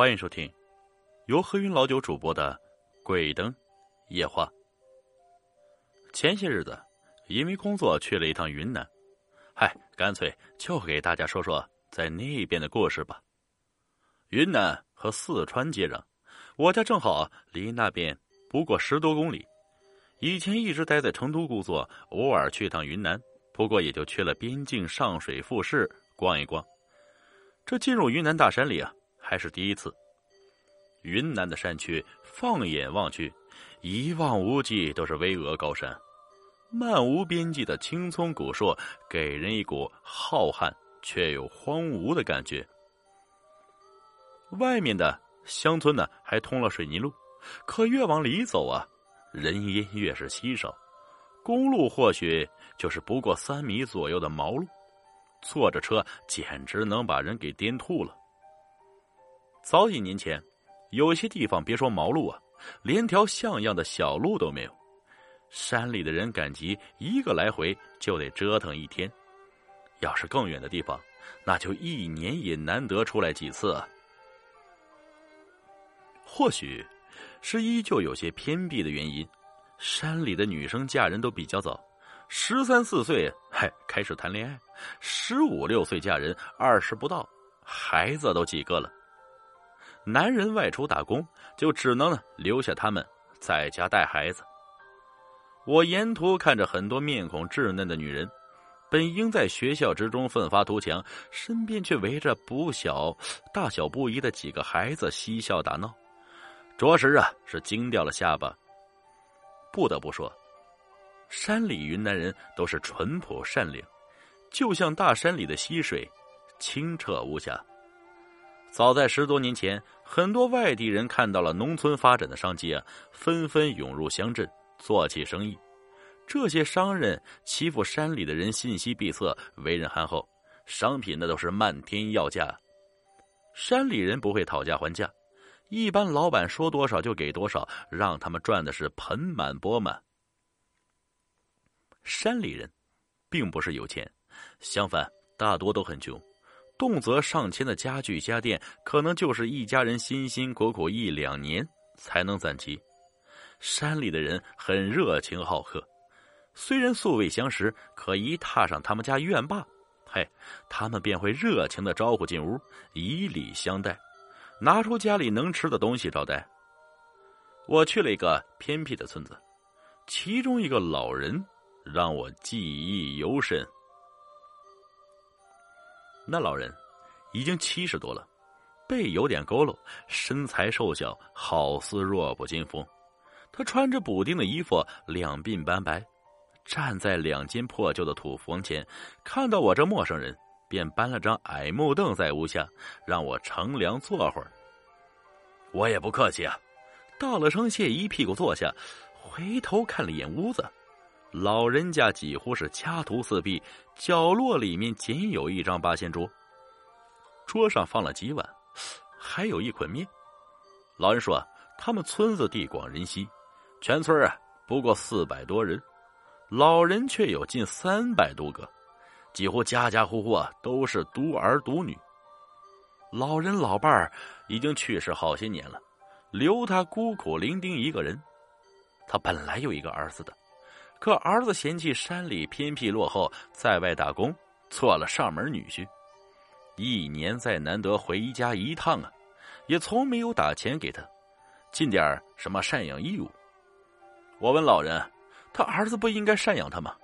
欢迎收听由何云老九主播的《鬼灯夜话》。前些日子因为工作去了一趟云南，嗨，干脆就给大家说说在那边的故事吧。云南和四川接壤，我家正好离那边不过十多公里。以前一直待在成都工作，偶尔去趟云南，不过也就去了边境上水富市逛一逛。这进入云南大山里啊。还是第一次。云南的山区，放眼望去，一望无际都是巍峨高山，漫无边际的青葱古树，给人一股浩瀚却又荒芜的感觉。外面的乡村呢，还通了水泥路，可越往里走啊，人烟越是稀少。公路或许就是不过三米左右的毛路，坐着车简直能把人给颠吐了。早几年前，有些地方别说毛路啊，连条像样的小路都没有。山里的人赶集，一个来回就得折腾一天。要是更远的地方，那就一年也难得出来几次。或许是依旧有些偏僻的原因，山里的女生嫁人都比较早，十三四岁嗨开始谈恋爱，十五六岁嫁人，二十不到，孩子都几个了。男人外出打工，就只能留下他们在家带孩子。我沿途看着很多面孔稚嫩的女人，本应在学校之中奋发图强，身边却围着不小、大小不一的几个孩子嬉笑打闹，着实啊是惊掉了下巴。不得不说，山里云南人都是淳朴善良，就像大山里的溪水，清澈无瑕。早在十多年前，很多外地人看到了农村发展的商机啊，纷纷涌入乡镇做起生意。这些商人欺负山里的人信息闭塞，为人憨厚，商品那都是漫天要价。山里人不会讨价还价，一般老板说多少就给多少，让他们赚的是盆满钵满。山里人并不是有钱，相反，大多都很穷。动辄上千的家具家电，可能就是一家人辛辛苦苦一两年才能攒齐。山里的人很热情好客，虽然素未相识，可一踏上他们家院坝，嘿，他们便会热情的招呼进屋，以礼相待，拿出家里能吃的东西招待。我去了一个偏僻的村子，其中一个老人让我记忆犹深。那老人已经七十多了，背有点佝偻，身材瘦小，好似弱不禁风。他穿着补丁的衣服，两鬓斑白，站在两间破旧的土房前，看到我这陌生人，便搬了张矮木凳在屋下，让我乘凉坐会儿。我也不客气啊，道了声谢，一屁股坐下，回头看了一眼屋子。老人家几乎是家徒四壁，角落里面仅有一张八仙桌，桌上放了几碗，还有一捆面。老人说：“他们村子地广人稀，全村啊不过四百多人，老人却有近三百多个，几乎家家户户啊都是独儿独女。老人老伴儿已经去世好些年了，留他孤苦伶仃一个人。他本来有一个儿子的。”可儿子嫌弃山里偏僻落后，在外打工，做了上门女婿，一年再难得回家一趟啊，也从没有打钱给他，尽点什么赡养义务。我问老人：“他儿子不应该赡养他吗？”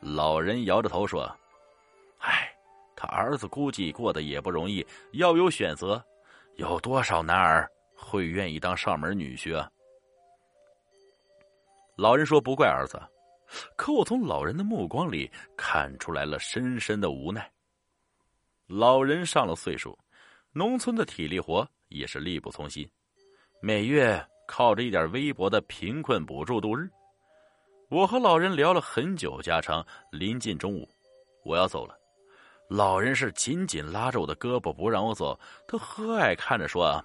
老人摇着头说：“唉，他儿子估计过得也不容易，要有选择，有多少男儿会愿意当上门女婿啊？”老人说：“不怪儿子。”可我从老人的目光里看出来了深深的无奈。老人上了岁数，农村的体力活也是力不从心，每月靠着一点微薄的贫困补助度日。我和老人聊了很久家常，临近中午，我要走了，老人是紧紧拉着我的胳膊不让我走，他和蔼看着说：“啊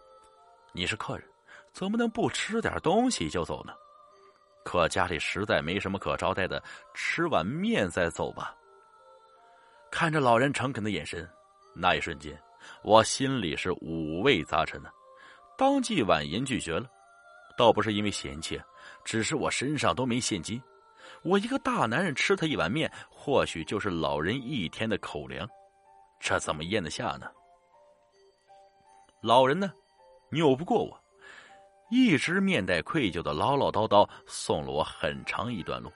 你是客人，怎么能不吃点东西就走呢？”可家里实在没什么可招待的，吃碗面再走吧。看着老人诚恳的眼神，那一瞬间，我心里是五味杂陈呢。当即婉言拒绝了。倒不是因为嫌弃，只是我身上都没现金，我一个大男人吃他一碗面，或许就是老人一天的口粮，这怎么咽得下呢？老人呢，拗不过我，一直面带愧疚的唠唠叨叨送了我很长一段路。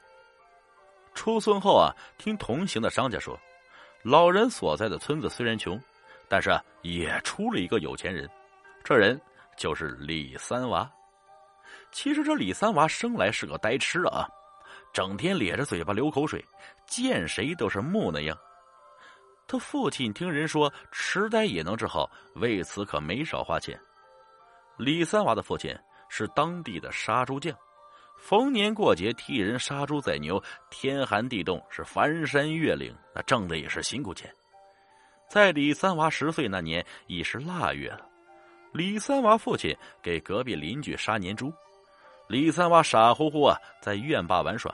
出村后啊，听同行的商家说，老人所在的村子虽然穷，但是也出了一个有钱人，这人就是李三娃。其实这李三娃生来是个呆痴啊，整天咧着嘴巴流口水，见谁都是木那样。他父亲听人说痴呆也能治好，为此可没少花钱。李三娃的父亲是当地的杀猪匠。逢年过节替人杀猪宰牛，天寒地冻是翻山越岭，那挣的也是辛苦钱。在李三娃十岁那年，已是腊月了。李三娃父亲给隔壁邻居杀年猪，李三娃傻乎乎啊在院坝玩耍，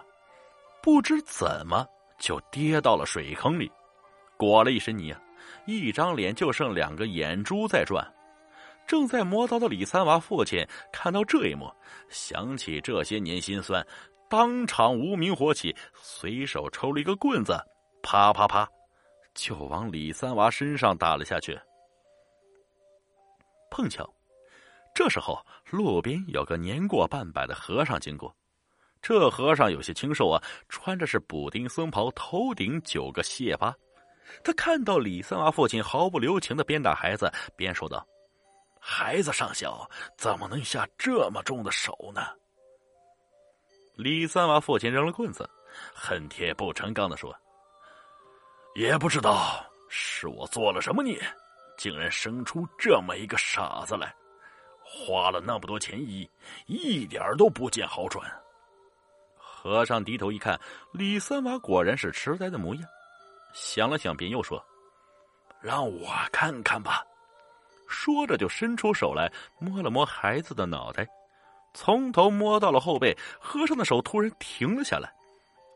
不知怎么就跌到了水坑里，裹了一身泥啊，一张脸就剩两个眼珠在转。正在磨刀的李三娃父亲看到这一幕，想起这些年心酸，当场无名火起，随手抽了一个棍子，啪啪啪，就往李三娃身上打了下去。碰巧，这时候路边有个年过半百的和尚经过，这和尚有些清瘦啊，穿着是补丁僧袍，头顶九个蟹疤。他看到李三娃父亲毫不留情的鞭打孩子，边说道。孩子尚小，怎么能下这么重的手呢？李三娃父亲扔了棍子，恨铁不成钢的说：“也不知道是我做了什么孽，竟然生出这么一个傻子来，花了那么多钱医，一点都不见好转。”和尚低头一看，李三娃果然是痴呆的模样，想了想，便又说：“让我看看吧。”说着，就伸出手来摸了摸孩子的脑袋，从头摸到了后背。和尚的手突然停了下来，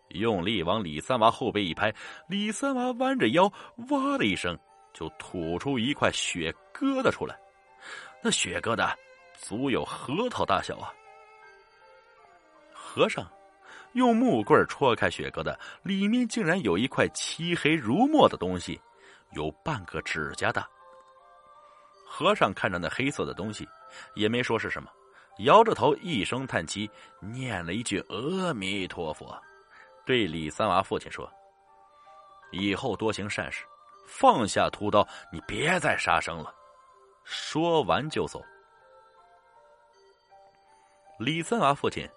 用力往李三娃后背一拍，李三娃弯着腰，哇的一声就吐出一块血疙瘩出来。那血疙瘩足有核桃大小啊！和尚用木棍戳开血疙瘩，里面竟然有一块漆黑如墨的东西，有半个指甲大。和尚看着那黑色的东西，也没说是什么，摇着头一声叹气，念了一句“阿弥陀佛”，对李三娃父亲说：“以后多行善事，放下屠刀，你别再杀生了。”说完就走。李三娃父亲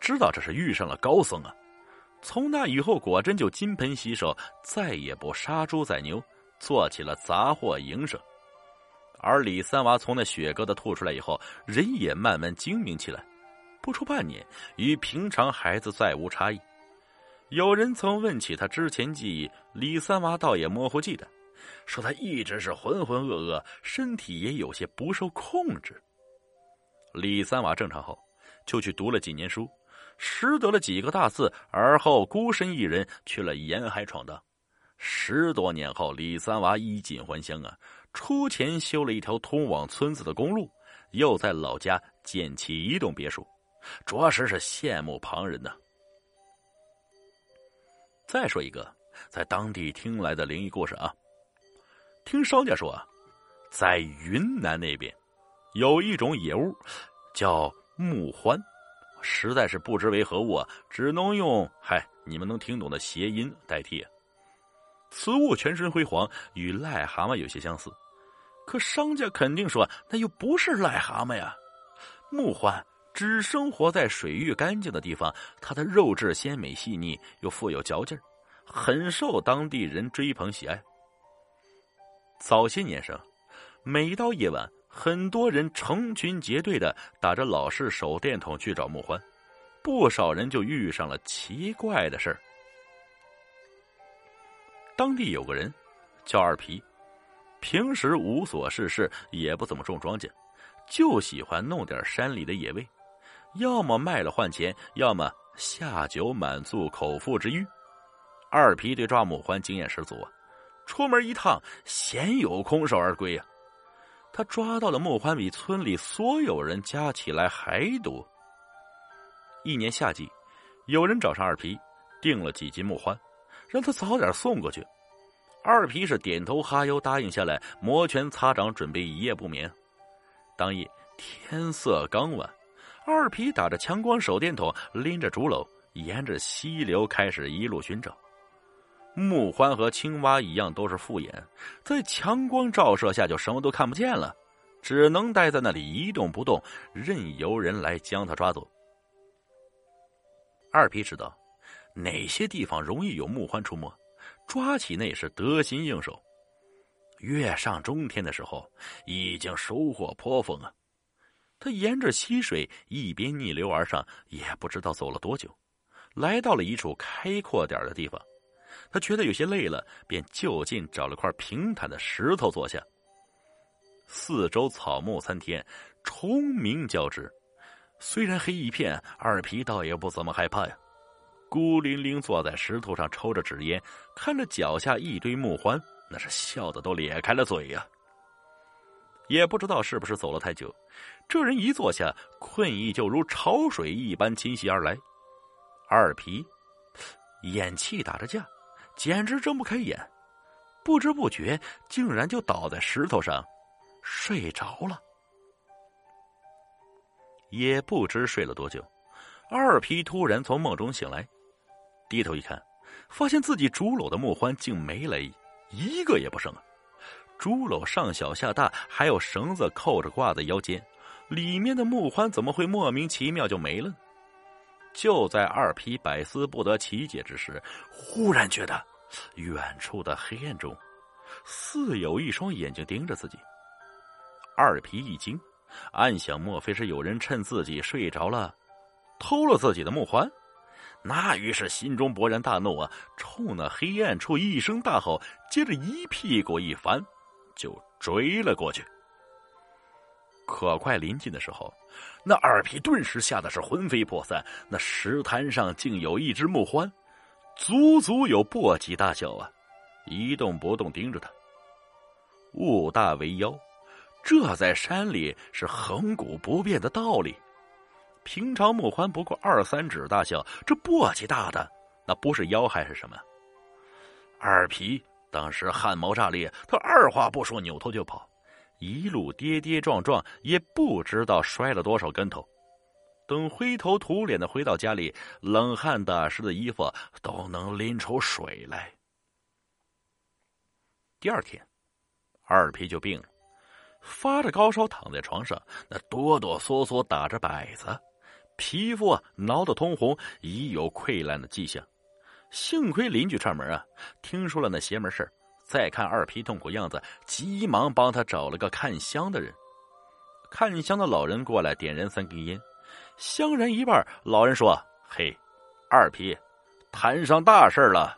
知道这是遇上了高僧啊，从那以后果真就金盆洗手，再也不杀猪宰牛，做起了杂货营生。而李三娃从那血疙瘩吐出来以后，人也慢慢精明起来，不出半年，与平常孩子再无差异。有人曾问起他之前记忆，李三娃倒也模糊记得，说他一直是浑浑噩噩，身体也有些不受控制。李三娃正常后，就去读了几年书，识得了几个大字，而后孤身一人去了沿海闯荡。十多年后，李三娃衣锦还乡啊。出钱修了一条通往村子的公路，又在老家建起一栋别墅，着实是羡慕旁人呢。再说一个在当地听来的灵异故事啊，听商家说啊，在云南那边有一种野物叫木獾，实在是不知为何物啊，只能用嗨你们能听懂的谐音代替。此物全身灰黄，与癞蛤蟆有些相似。可商家肯定说，那又不是癞蛤蟆呀。木獾只生活在水域干净的地方，它的肉质鲜美细腻，又富有嚼劲儿，很受当地人追捧喜爱。早些年生，每到夜晚，很多人成群结队的打着老式手电筒去找木獾，不少人就遇上了奇怪的事儿。当地有个人叫二皮。平时无所事事，也不怎么种庄稼，就喜欢弄点山里的野味，要么卖了换钱，要么下酒满足口腹之欲。二皮对抓木欢经验十足啊，出门一趟鲜有空手而归啊。他抓到的木欢比村里所有人加起来还多。一年夏季，有人找上二皮，订了几斤木欢，让他早点送过去。二皮是点头哈腰答应下来，摩拳擦掌，准备一夜不眠。当夜天色刚晚，二皮打着强光手电筒，拎着竹篓，沿着溪流开始一路寻找。木欢和青蛙一样，都是复眼，在强光照射下就什么都看不见了，只能待在那里一动不动，任由人来将他抓走。二皮知道哪些地方容易有木欢出没，抓起那是得心应手。月上中天的时候，已经收获颇丰啊。他沿着溪水一边逆流而上，也不知道走了多久，来到了一处开阔点的地方。他觉得有些累了，便就近找了块平坦的石头坐下。四周草木参天，虫鸣交织。虽然黑一片，二皮倒也不怎么害怕呀。孤零零坐在石头上抽着纸烟，看着脚下一堆木獾，那是笑的都咧开了嘴呀。也不知道是不是走了太久，这人一坐下，困意就如潮水一般侵袭而来。二皮眼气打着架。简直睁不开眼，不知不觉竟然就倒在石头上，睡着了。也不知睡了多久，二皮突然从梦中醒来，低头一看，发现自己竹篓的木欢竟没了一个也不剩啊！竹篓上小下大，还有绳子扣着挂在腰间，里面的木欢怎么会莫名其妙就没了？就在二皮百思不得其解之时，忽然觉得远处的黑暗中，似有一双眼睛盯着自己。二皮一惊，暗想：莫非是有人趁自己睡着了，偷了自己的木环？那于是心中勃然大怒啊，冲那黑暗处一声大吼，接着一屁股一翻，就追了过去。可快临近的时候，那二皮顿时吓得是魂飞魄散。那石滩上竟有一只木獾，足足有簸箕大小啊，一动不动盯着他。物大为妖，这在山里是恒古不变的道理。平常木宽不过二三指大小，这簸箕大的，那不是妖还是什么？二皮当时汗毛炸裂，他二话不说，扭头就跑。一路跌跌撞撞，也不知道摔了多少跟头。等灰头土脸的回到家里，冷汗打湿的衣服都能淋出水来。第二天，二皮就病了，发着高烧，躺在床上，那哆哆嗦嗦打着摆子，皮肤啊挠得通红，已有溃烂的迹象。幸亏邻居串门啊，听说了那邪门事儿。再看二皮痛苦样子，急忙帮他找了个看香的人。看香的老人过来点燃三根烟，香燃一半，老人说：“嘿，二皮，摊上大事了。”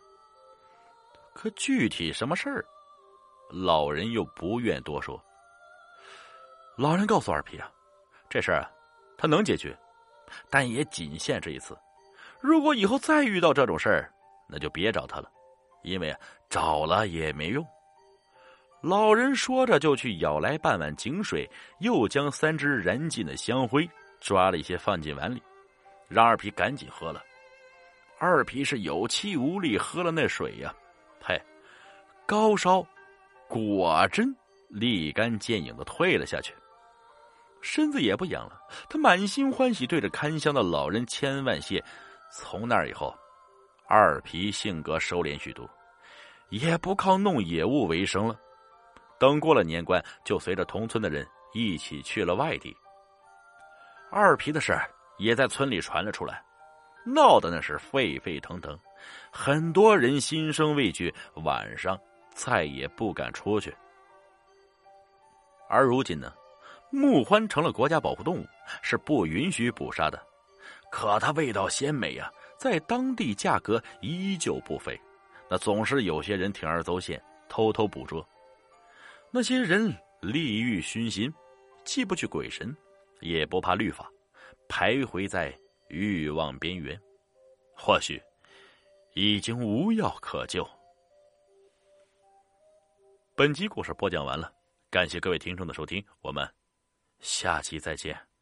可具体什么事儿，老人又不愿多说。老人告诉二皮啊，这事儿啊，他能解决，但也仅限这一次。如果以后再遇到这种事儿，那就别找他了。因为找了也没用。老人说着，就去舀来半碗井水，又将三只燃尽的香灰抓了一些放进碗里，让二皮赶紧喝了。二皮是有气无力喝了那水呀，嘿，高烧果真立竿见影的退了下去，身子也不痒了。他满心欢喜，对着看香的老人千恩万谢。从那以后，二皮性格收敛许多。也不靠弄野物为生了。等过了年关，就随着同村的人一起去了外地。二皮的事也在村里传了出来，闹得那是沸沸腾腾，很多人心生畏惧，晚上再也不敢出去。而如今呢，木獾成了国家保护动物，是不允许捕杀的。可它味道鲜美呀，在当地价格依旧不菲。那总是有些人铤而走险，偷偷捕捉。那些人利欲熏心，既不去鬼神，也不怕律法，徘徊在欲望边缘，或许已经无药可救。本集故事播讲完了。感谢各位听众的收听，我们下期再见。